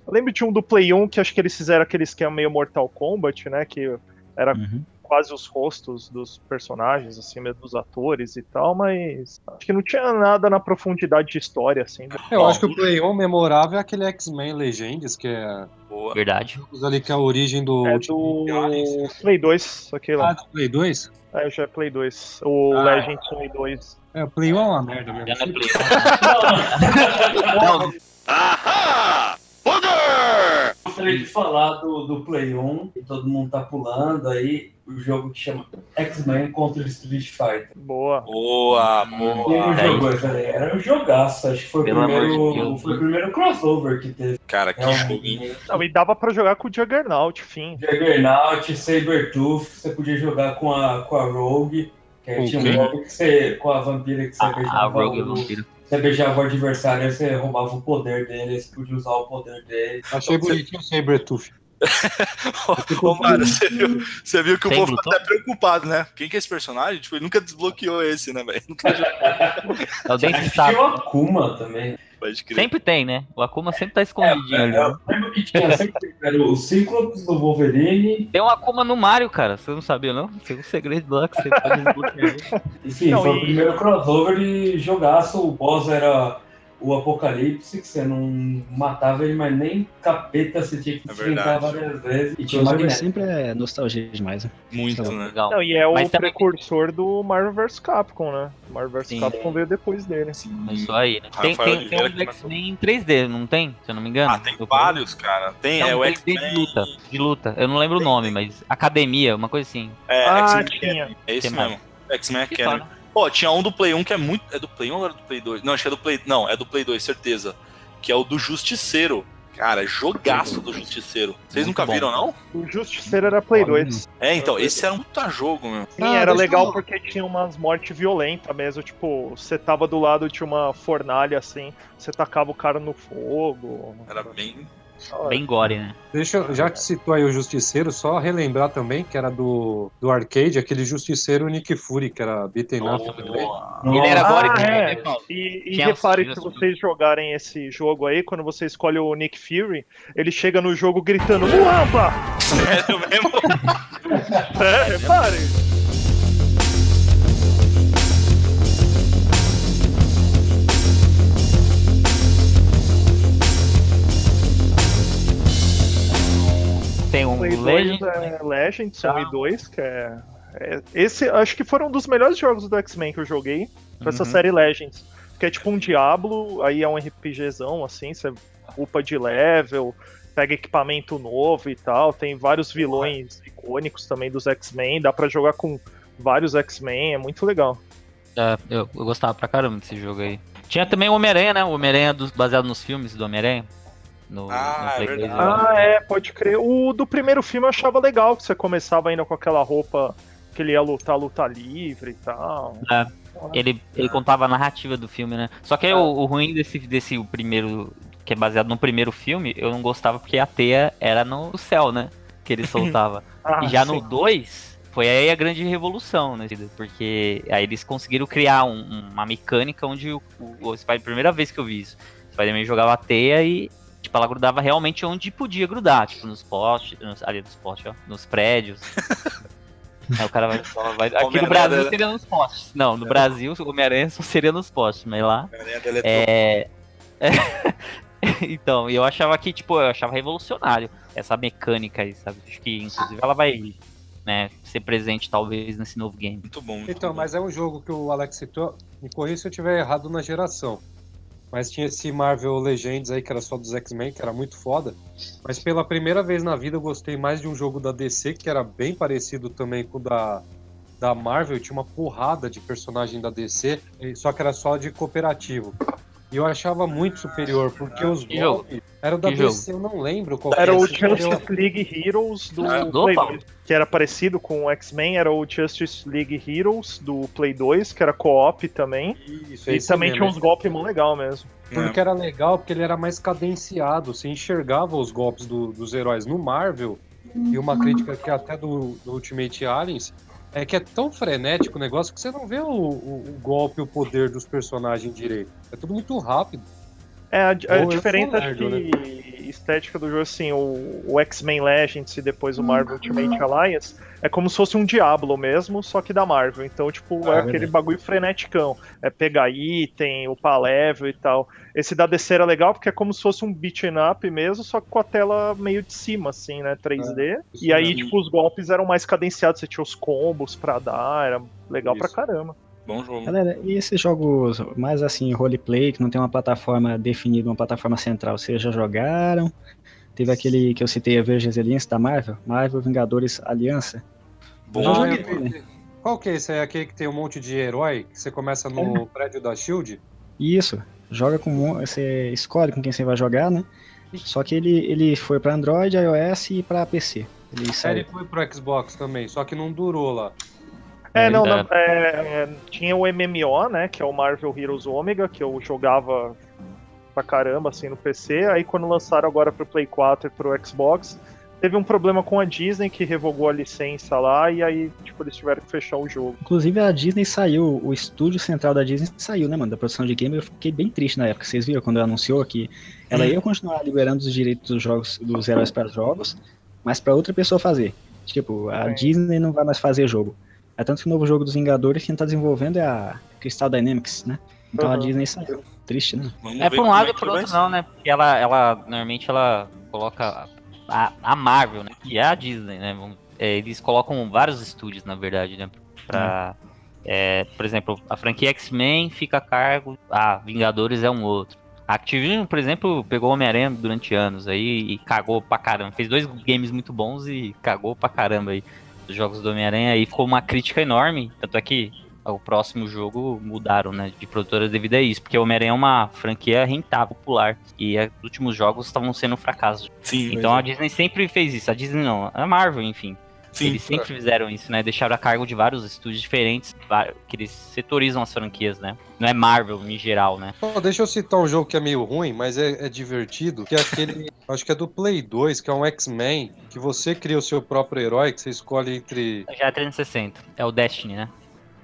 Eu lembro de um do Play 1, que acho que eles fizeram aquele esquema meio Mortal Kombat, né, que era Uhum. Quase os rostos dos personagens, assim, mesmo dos atores e tal, mas acho que não tinha nada na profundidade de história, assim. Eu Ó, acho que o Play 1 memorável é aquele X-Men Legends, que é Boa. Verdade. ali que é a origem do. É do Play 2, aquele Ah, lá. do Play 2? É, já é Play 2. O Ah. Legend Play 2. É, o Play 1 é uma merda mesmo. Já não é Play. (laughs) Gostaria de falar do, do Play 1, que todo mundo tá pulando aí, o jogo que chama X-Men contra Street Fighter. Boa. Boa, boa. é jogou essa aí? Era um jogaço, acho que foi o, Pelo amor de primeiro, Deus. foi o primeiro crossover que teve. Cara, que joguinho. Realmente. Não, e dava pra jogar com o Juggernaut, fim. Juggernaut, Sabertooth, você podia jogar com a, com a Rogue, que aí tinha um modo que você, com a vampira que você A, a beijava Rogue é o, vampiro. Você beijava o adversário, você roubava o poder dele, aí você podia usar o poder dele. Achei bonitinho o Sabertooth. (laughs) Ô, Mário, você viu, você viu que o povo tá até preocupado, né? Quem que é esse personagem? Tipo, ele nunca desbloqueou esse, né, velho? (laughs) Nunca É o Dente Sapo. tinha o Akuma também. Pode crer. Sempre tem, né? O Akuma sempre tá escondidinho ali. Eu né? lembro que tinha sempre era o Cíclopes do Wolverine. Tem um Akuma no Mario, cara. Você não sabia, não? Tem um segredo lá que você pode (laughs) desbloquear. Enfim, Não, foi e- o primeiro crossover e jogaço. O boss era o Apocalipse, que você não matava ele, mas nem capeta você tinha que É enfrentar várias vezes. E tinha magnético. sempre é nostalgia demais, né? Muito, Tá né? Legal. Não, e é o Mas também- precursor do Marvel vs Capcom, né? Marvel vs. Capcom veio depois dele. Isso aí, né? Tem, Rafael tem, tem um. X-Men em 3D, não tem? Se eu não me engano. Ah, tem Eu- vários, cara. Tem, Não, é o 3D X-Men. de luta. De luta. Eu não lembro o Tem, nome, tem. mas Academia, uma coisa assim. É, ah, X-Men tinha. É isso mesmo. X-Men Academy. Pô, tinha um do Play 1 que é muito. É do Play 1 ou era do Play 2? Não, acho que é do Play. Não, é do Play 2, certeza. Que é o do Justiceiro. Cara, jogaço do Justiceiro. Vocês Muito nunca bom. viram, não? O Justiceiro era Play 2. É, então, esse era um puta jogo, meu. Sim, Ah, era legal eu- porque tinha umas mortes violentas mesmo. Tipo, você tava do lado de uma fornalha assim, você tacava o cara no fogo. Era bem. Bem gore, né? Deixa eu, já que citou aí o Justiceiro, só relembrar também que era do, do arcade, aquele Justiceiro Nick Fury, que era beaten up também. Ele era gore Ah, também, é. né, Paulo? E, e Tinha repare os- que se vocês jogarem esse jogo aí, quando você escolhe o Nick Fury, ele chega no jogo gritando Muamba! (laughs) Sério mesmo? (laughs) É, repare. Tem um Play 2 Legend. é Legends, 1 Tá. e 2, que é, é- Esse acho que foram um dos melhores jogos do X-Men que eu joguei. Essa Uhum. série Legends. Que é tipo um Diablo, aí é um RPGzão, assim, você upa de level, pega equipamento novo e tal. Tem vários vilões icônicos também dos X-Men, dá pra jogar com vários X-Men, é muito legal. É, eu, eu gostava pra caramba desse jogo aí. Tinha também o Homem-Aranha, né? O Homem-Aranha baseado nos filmes do Homem-Aranha. No, Ah, no é Play 2, verdade. Ah, é, pode crer. O do primeiro filme eu achava legal, que você começava ainda com aquela roupa que ele ia lutar, luta livre e tal. É. Ele, ele contava a narrativa do filme, né? Só que aí o, o ruim desse, desse o primeiro, que é baseado no primeiro filme, eu não gostava porque a teia era no céu, né? Que ele (laughs) soltava. Ah, e já sim. no 2, foi aí a grande revolução, né? Porque aí eles conseguiram criar um- uma mecânica onde o, o, o Spider, primeira vez que eu vi isso, o Spider-Man jogava a teia e, tipo, ela grudava realmente onde podia grudar, tipo, nos postes, nos, ali nos postes, ó, nos prédios. (laughs) É, o cara vai, só vai aqui no Brasil seria nos postes. Não, no Brasil o Homem-Aranha só seria nos postes, mas lá é. (laughs) então, eu achava que, tipo, eu achava revolucionário essa mecânica aí, sabe? Acho que, inclusive, ela vai, né, ser presente, talvez, nesse novo game. Muito bom. Muito Então, bom. mas é um jogo que o Alex citou. Me corrija se eu estiver errado na geração. Mas tinha esse Marvel Legends aí, que era só dos X-Men, que era muito foda. Mas pela primeira vez na vida eu gostei mais de um jogo da DC, que era bem parecido também com o da, da Marvel. Tinha uma porrada de personagem da DC, só que era só de cooperativo. E eu achava muito superior, porque os Que jogo? golpes. Era o da Que DC, eu não lembro qual Era que o? Justice League Heroes do Ah, do Play Paulo. 2, que era parecido com o X-Men, era o Justice League Heroes do Play 2, que era co-op também. Isso, E também mesmo. tinha uns golpes mó legal mesmo. Porque era legal, porque ele era mais cadenciado, você enxergava os golpes do- dos heróis no Marvel, e uma crítica que até do, do Ultimate Aliens é que é tão frenético o negócio que você não vê o, o- o golpe o poder dos personagens direito. É tudo muito rápido. É, a, a diferença lerdo, que estética do jogo, assim, o, o X-Men Legends e depois o Marvel Ultimate Alliance é como se fosse um Diablo mesmo, só que da Marvel. Então, tipo, Ah, é é aquele bagulho freneticão. É pegar item, upar level e tal. Esse da DC era legal porque é como se fosse um beat'em up mesmo, só que com a tela meio de cima, assim, né? 3D. isso e aí, tipo, os golpes eram mais cadenciados, você tinha os combos pra dar, era legal pra Isso. caramba. Bom jogo. Galera, e esses jogos mais assim, roleplay, que não tem uma plataforma definida, uma plataforma central, vocês já jogaram? Teve aquele que eu citei, Avengers Alliance da Marvel, Marvel Vingadores Aliança. Bom Eu joguei eu- também. Qual que é esse? É aquele que tem um monte de herói, que você começa no prédio da SHIELD? Isso, joga com um- você escolhe com quem você vai jogar, né? Só que ele, ele foi pra Android, iOS e pra PC. Ele Ele saiu. foi pro Xbox também, só que não durou lá. É, É, não, é. na- é, tinha o MMO, né, que é o Marvel Heroes Omega, que eu jogava pra caramba, assim, no PC, aí quando lançaram agora pro Play 4 e pro Xbox, teve um problema com a Disney, que revogou a licença lá, e aí, tipo, eles tiveram que fechar o jogo. Inclusive a Disney saiu, o estúdio central da Disney saiu, né, mano, da produção de game. Eu fiquei bem triste na época. Vocês viram quando ela anunciou que ela ia continuar liberando os direitos dos jogos, dos heróis para jogos, mas pra outra pessoa fazer. Tipo, a É. Disney não vai mais fazer jogo. É tanto que o novo jogo dos Vingadores quem tá desenvolvendo é a Crystal Dynamics, né? Então a Uhum. Disney saiu. Triste, né? Vamos É por um como lado é e por outro não, né? Porque ela, ela normalmente ela coloca a, a Marvel, né? Que é a Disney, né? É, eles colocam vários estúdios, na verdade, né? Pra, é, por exemplo, a franquia X-Men fica a cargo. Ah, Vingadores é um outro. A Activision, por exemplo, pegou o Homem-Aranha durante anos aí e cagou pra caramba. Fez dois games muito bons e cagou pra caramba aí jogos do Homem-Aranha. Aí ficou uma crítica enorme. Tanto é que o próximo jogo mudaram, né, de produtora devido a isso, porque o Homem-Aranha é uma franquia rentável, popular, e eh, os últimos jogos estavam sendo um fracasso. Sim, Então a Disney sempre fez isso, a Disney não, a Marvel, enfim. Sim. Eles sempre fizeram isso, né? Deixaram a cargo de vários estúdios diferentes, que eles setorizam as franquias, né? Não é Marvel em geral, né? Pô, deixa eu citar um jogo que é meio ruim, mas é, é divertido, que é aquele, (laughs) acho que é do Play 2, que é um X-Men, que você cria o seu próprio herói, que você escolhe entre... Já é 360, é o Destiny, né?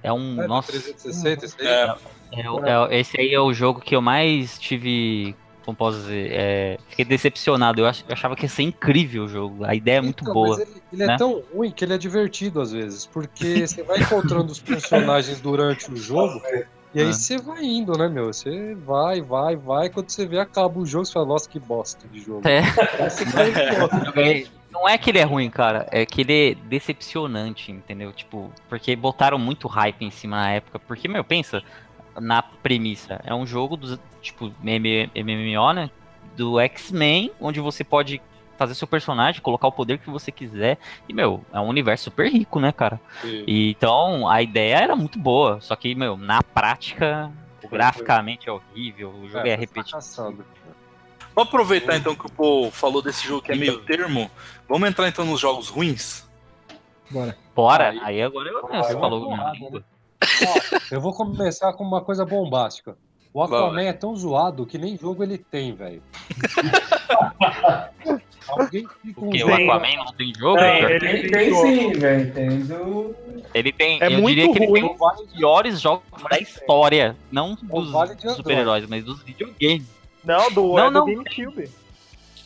É um, É, nossa, 360, esse aí? É, é é esse aí é o jogo que eu mais tive, como posso dizer, é, fiquei decepcionado. Eu, ach- eu achava que ia ser incrível o jogo, a ideia é muito Então, boa. Mas ele, ele é né? tão ruim que ele é divertido às vezes, porque (laughs) você vai encontrando os personagens durante o jogo, e aí Ah. você vai indo, né, meu? Você vai, vai, vai, quando você vê, acaba o jogo, você fala, nossa, que bosta de jogo. É. Ganhei- (laughs) Não é que ele é ruim, cara, é que ele é decepcionante, entendeu? Tipo, porque botaram muito hype em cima na época. Porque, meu, pensa na premissa. É um jogo do tipo MM MMO, né? Do X-Men, onde você pode fazer seu personagem, colocar o poder que você quiser. E, meu, é um universo super rico, né, cara? E, então, a ideia era muito boa. Só que, meu, na prática, graficamente é horrível. O jogo é, foi repetitivo. Vamos aproveitar então que o Paul falou desse jogo que é meio termo. Vamos entrar então nos jogos ruins? Bora. Bora, Aí- aí agora eu, você é uma falou porrada, língua. Ó, eu vou começar com uma coisa bombástica. O Aquaman é tão zoado que nem jogo ele tem, velho. (laughs) Alguém fica um Porque o Aquaman não tem jogo? Tem, ele- Tem, tem sim, velho. Tem do. Ele tem, É eu muito diria que ele ruim. tem um dos piores jogos da história. Não Ou dos vale super-heróis, mas dos videogames. Não, do, Não, é do não. GameCube.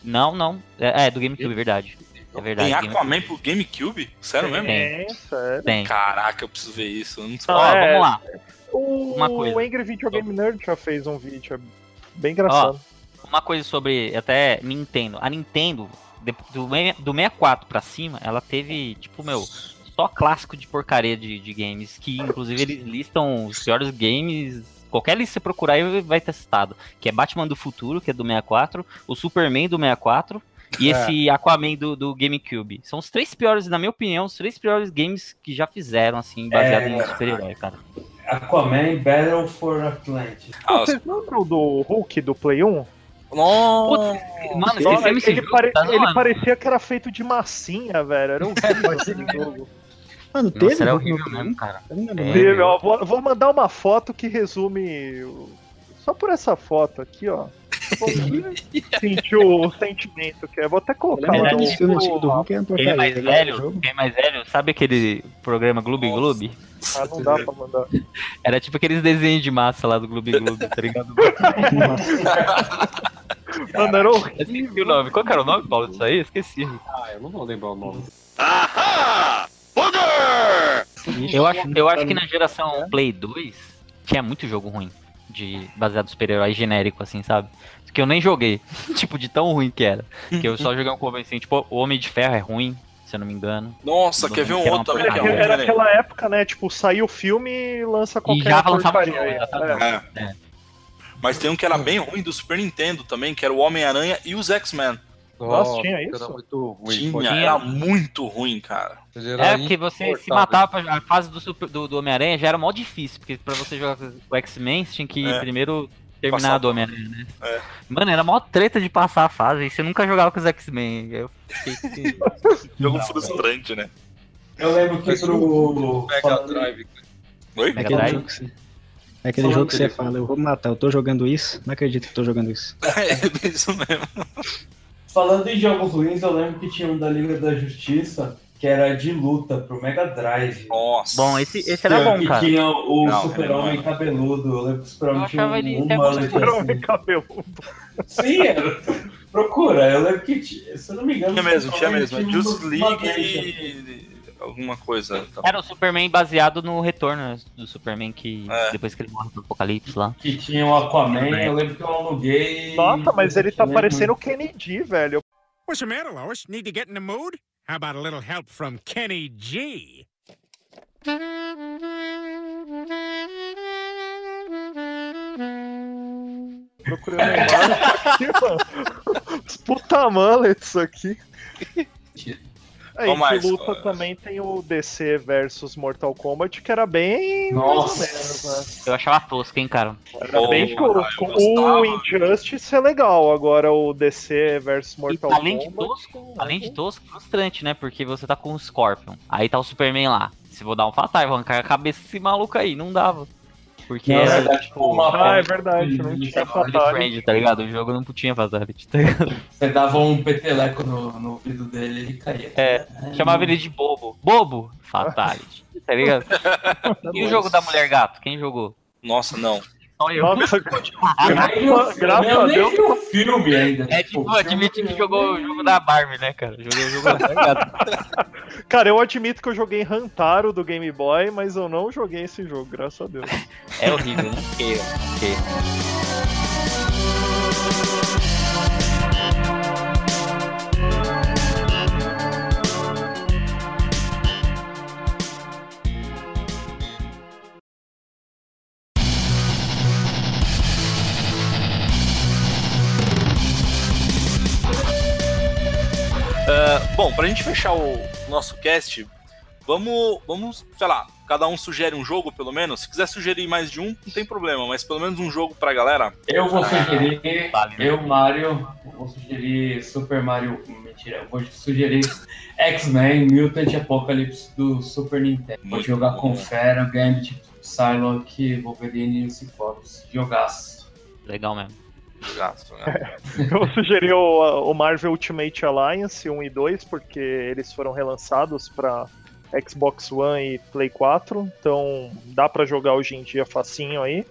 Não, não. É, é do GameCube, verdade. É verdade. Tem Game- Aquaman pro GameCube? Sério mesmo? Tem. Tem, sério. Tem. Caraca, eu preciso ver isso. Eu não sei. Ó, é- vamos lá. O, Uma coisa. o Angry Video Game Nerd já fez um vídeo, é bem engraçado. Uma coisa sobre até Nintendo. A Nintendo, do, do 64 pra cima, ela teve, tipo, meu, só clássico de porcaria de, de games. Que inclusive eles listam os piores games. Qualquer lista que você procurar aí vai ter citado. Que é Batman do Futuro, que é do 64, o Superman do 64 e É. esse Aquaman do, do GameCube. São os três piores, na minha opinião, os três piores games que já fizeram, assim, baseado É. em super-herói, cara. Aquaman Battle for Atlantis. Ah, Vocês lembram do Hulk do Play 1? Nossa, Mano, Nossa, ele, jogo, pare- tá ele parecia que era feito de massinha, velho. Era horrível esse jogo. Mano, teve Nossa, era no- horrível mesmo, cara. Eu É. Teve, vou, vou mandar uma foto que resume. Só por essa foto aqui, ó. (laughs) Sentiu o sentimento que é. Vou até Eu colocar lá no. do Hulk é uma Quem é mais velho, jogo. quem é mais velho, sabe aquele programa Gloob. Gloob? Ah, não dá pra mandar. Era tipo aqueles desenhos de massa lá do Gloob Gloob, tá ligado? (laughs) Mano, era horrível. o nome. Qual que era o nome, Paulo, disso aí? Esqueci. Ah, eu não vou lembrar o nome. Eu acho, eu acho que na geração Play 2 tinha muito jogo ruim. De, baseado em super-herói genérico, assim, sabe? Que eu nem joguei. (laughs) tipo, de tão ruim que era. Que eu só joguei um combo assim, tipo, o Homem de Ferro é ruim, se eu não me engano. Nossa, quer ver um era outro também? é porcaria. muito Era aquela época, né? Tipo, saiu o filme e lança qualquer já lançava jogo, aí. exatamente. É. É. Mas tem um que era bem ruim do Super Nintendo também, que era o Homem-Aranha e os X-Men. Nossa, tinha Era isso? muito ruim. Tinha, era muito ruim, cara. Era É, porque você se matava pra, a fase do, super- do, do Homem-Aranha já era mó difícil, porque pra você jogar com o X-Men, você tinha que É. primeiro terminar Passar do Homem-Aranha, né? É. Mano, era mó treta de passar a fase, e você nunca jogava com os X-Men. Eu fiquei... (laughs) Jogo frustrante, né? Eu lembro que pro. Mega Drive. Oi? É Mega aquele Drive? jogo que você, é aquele Falando jogo que você fala, eu vou matar, eu tô jogando isso, não acredito que tô jogando isso. (laughs) É isso mesmo. Falando em jogos ruins, eu lembro que tinha um da Liga da Justiça que era de luta pro Mega Drive. Nossa. Bom, esse, esse era bom, que cara. tinha o Super-Homem cabeludo. Eu lembro que o Super-Homem tinha um, ele um mullet Super-Homem assim. cabeludo. Sim, era. Procura, eu lembro que tinha, se eu não me engano. Tinha mesmo, tinha Super-Homem mesmo. É tinha Just League e alguma coisa. Tá. Era o Superman baseado no retorno do Superman que É. depois que ele morre pro Apocalipse lá. Que tinha o Aquaman, eu lembro que eu aluguei. Nossa, mas ele tá parecendo o Kennedy, velho. What's the matter, Lois? Need to get in the mood? How about a little help from Kenny G? Procurando mano. Os (laughs) puta mullets aqui. Aí, Qual mais? de luta também tem o DC versus Mortal Kombat, que era bem. Nossa. menos, né? Eu achava tosco, hein, cara. Era Pô, bem cara, tosco. O Injustice é legal, agora o DC versus Mortal E além de Kombat. tosco, além de tosco, frustrante, né? Porque você tá com o Scorpion. Aí tá o Superman lá. Se vou dar um fatal, vou arrancar a cabeça desse maluco aí. Não dava. Porque Não, era você dá, tipo, uma Ah, é verdade, não de- tinha fatality. Tá ligado? O jogo não tinha fatality, tá ligado? Você dava um peteleco no, no ouvido dele ele caía. É, Chamava ele de bobo. Bobo! (laughs) Fatality. Tá ligado? (laughs) E o jogo da Mulher Gato? Quem jogou? Nossa, não. Só eu. Nossa, Graças graças a eu nem Deus. vi o filme ainda. É tipo, admitir que jogou o jogo da Barbie, né, cara? Joguei o jogo da Gato. (laughs) Cara, eu admito que eu joguei Rantaro do Game Boy, mas eu não joguei esse jogo, graças a Deus. É horrível, né? Ok, ok. Bom, pra gente fechar o nosso cast, vamos, vamos, sei lá, cada um sugere um jogo, pelo menos. Se quiser sugerir mais de um, não tem problema, mas pelo menos um jogo pra galera. Eu vou sugerir, vale, né? eu, Mario, vou sugerir Super Mario. Mentira, eu vou sugerir X-Men Mutant Apocalypse do Super Nintendo. Vou jogar bom. com Fera, Gambit, Psylocke, Wolverine e o Ciclopes. Jogaço. Legal mesmo. Jogaço, né? (laughs) Eu sugeri o, o Marvel Ultimate Alliance 1 e 2, porque eles foram relançados pra Xbox One e Play 4, então dá pra jogar hoje em dia facinho aí.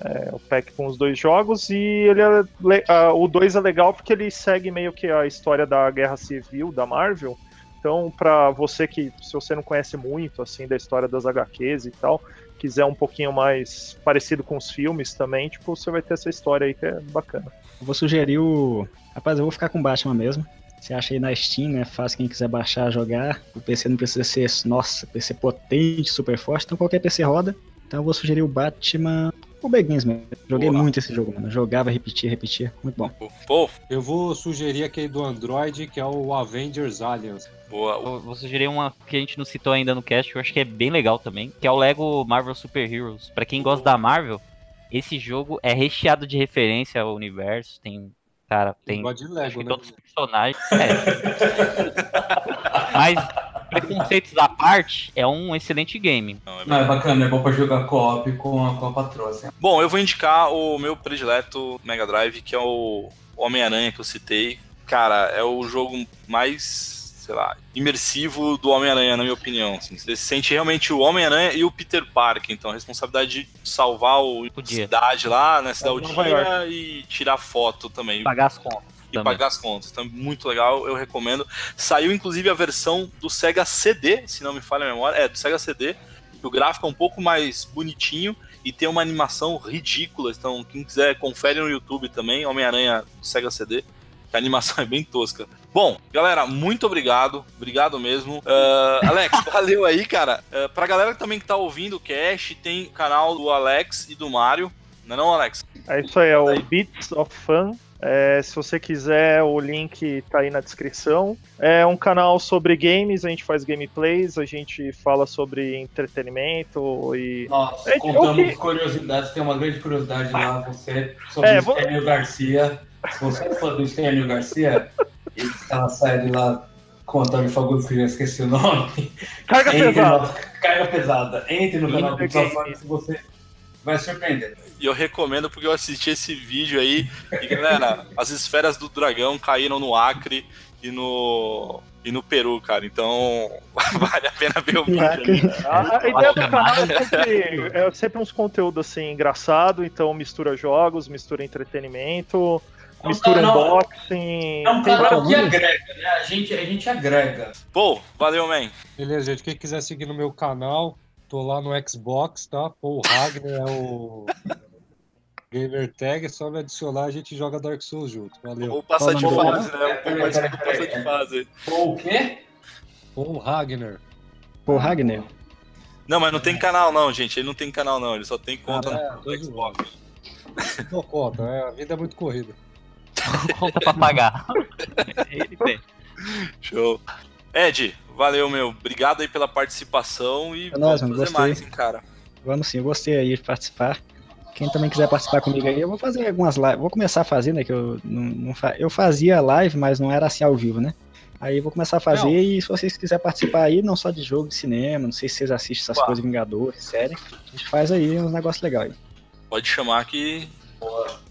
É, o pack com os dois jogos e ele é ah, o 2 é legal porque ele segue meio que a história da Guerra Civil da Marvel. Então, pra você que se você não conhece muito assim da história das HQs e tal, quiser um pouquinho mais parecido com os filmes também, tipo, você vai ter essa história aí que é bacana. Eu vou sugerir o. Rapaz, eu vou ficar com Batman mesmo. Você acha aí na Steam, né? Fácil quem quiser baixar, jogar. O PC não precisa ser, nossa, PC potente, super forte, então qualquer PC roda. Então eu vou sugerir o Batman. O Begins mesmo. Joguei Boa. muito esse jogo, mano. Jogava, repetia, repetia. Muito bom. Pô, Eu vou sugerir aquele do Android, que é o Avengers Alliance. boa. Eu vou sugerir uma que a gente não citou ainda no cast, que eu acho que é bem legal também, que é o Lego Marvel Super Heroes. Pra quem gosta da Marvel, esse jogo é recheado de referência ao universo, tem, cara, tem Lego, que né? todos os personagens. É. (laughs) Mas preconceitos à parte, é um excelente game. Não, é Não, é bacana, é bom pra jogar co-op com a, com a patroa. Assim. Bom, eu vou indicar o meu predileto Mega Drive, que é o Homem-Aranha que eu citei. Cara, é o jogo mais, sei lá, imersivo do Homem-Aranha, na minha opinião. assim. Você sente realmente o Homem-Aranha e o Peter Parker. Então, a responsabilidade de salvar o O cidade lá, né? Cidade Nova dia e tirar foto também. Pagar as contas. E também. pagar as contas. Então, muito legal, eu recomendo. Saiu inclusive a versão do Sega CD, se não me falha a memória. É, do Sega CD. O gráfico é um pouco mais bonitinho e tem uma animação ridícula. Então, quem quiser, confere no YouTube também, Homem-Aranha do Sega CD. Que a animação (laughs) é bem tosca. Bom, galera, muito obrigado. Obrigado mesmo. Ah, Alex, (laughs) valeu aí, cara. Uh, pra galera também que tá ouvindo o cast, tem o canal do Alex e do Mário. Não é não, Alex? É isso aí, é o Beats of Fun. É, se você quiser, o link tá aí na descrição. É um canal sobre games, a gente faz gameplays, a gente fala sobre entretenimento e. Nós É, contamos que- curiosidades, tem uma grande curiosidade lá, você, sobre É, o vou- Garcia. Se você é fã do Stênio Garcia, e aquela série lá com o Antônio Fagundes, que eu já esqueci o nome. Carga Entre pesada! no- Carga pesada. Entre no canal do games. que você vai surpreender. E eu recomendo porque eu assisti esse vídeo aí. E galera, as esferas do dragão caíram no Acre e no. E no Peru, cara. Então, (laughs) vale a pena ver o vídeo. ali. A, a ideia do canal é sempre, é sempre uns conteúdos assim engraçado, então mistura jogos, mistura entretenimento, É um mistura canal- unboxing. É um canal que agrega, né? A gente, a gente agrega. Pô, valeu, man. Beleza, gente. Quem quiser seguir no meu canal, tô lá no Xbox, tá? Paul Ragnar é o gamer tag, é só me adicionar, a gente joga Dark Souls junto. Valeu. Vou passar de fase, né? Mais Peraí, de passa fase. Ou o quê? Paul Ragnar. Pô, Ragnar. Não, mas não tem canal, não, gente. Ele não tem canal, não. Ele só tem conta Ah, é, no Xbox. Não conta, é, a vida é muito corrida. (laughs) Conta pra pagar. Ele tem. Show. Ed, valeu, meu. Obrigado aí pela participação e É nóis, vamos fazer gostei. mais, hein, cara. Vamos sim, eu gostei aí de participar. Quem também quiser participar comigo aí, eu vou fazer algumas lives. Vou começar a fazer, né? Que eu não, não fa... eu fazia live, mas não era assim ao vivo, né? Aí eu vou começar a fazer Não. e se vocês quiserem participar aí, não só de jogo, de cinema, não sei se vocês assistem essas Uau. coisas, Vingadores, série, a gente faz aí uns negócios legais. aí. Pode chamar que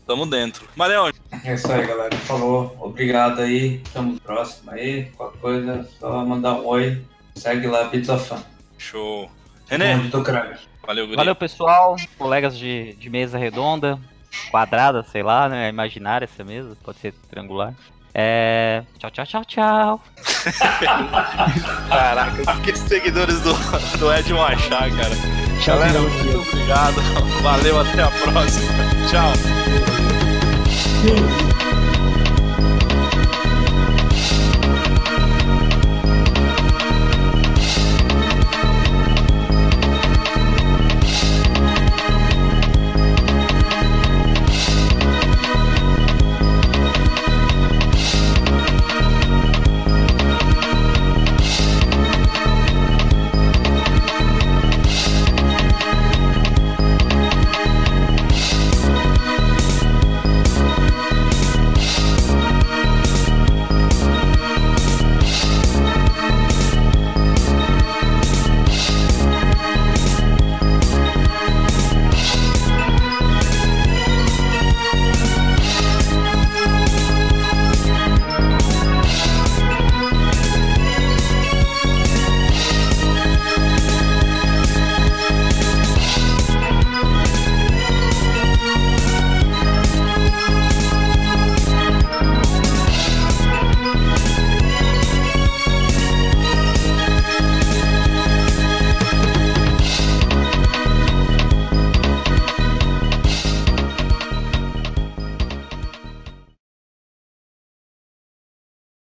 tamo dentro. Marião, É isso aí, galera. Falou. Obrigado aí. Tamo próximo aí. Qualquer coisa, só mandar um oi. Segue lá, Pizza Fan. show. René, Onde tô craque. Valeu, guri. Valeu, pessoal. Colegas de, de mesa redonda, quadrada, sei lá, né? Imaginária essa mesa, pode ser triangular. É. Tchau, tchau, tchau, tchau. (laughs) Caraca, que os seguidores do, do Ed vão achar, cara? Tchau, Galera, galera. muito obrigado. Valeu, até a próxima. Tchau.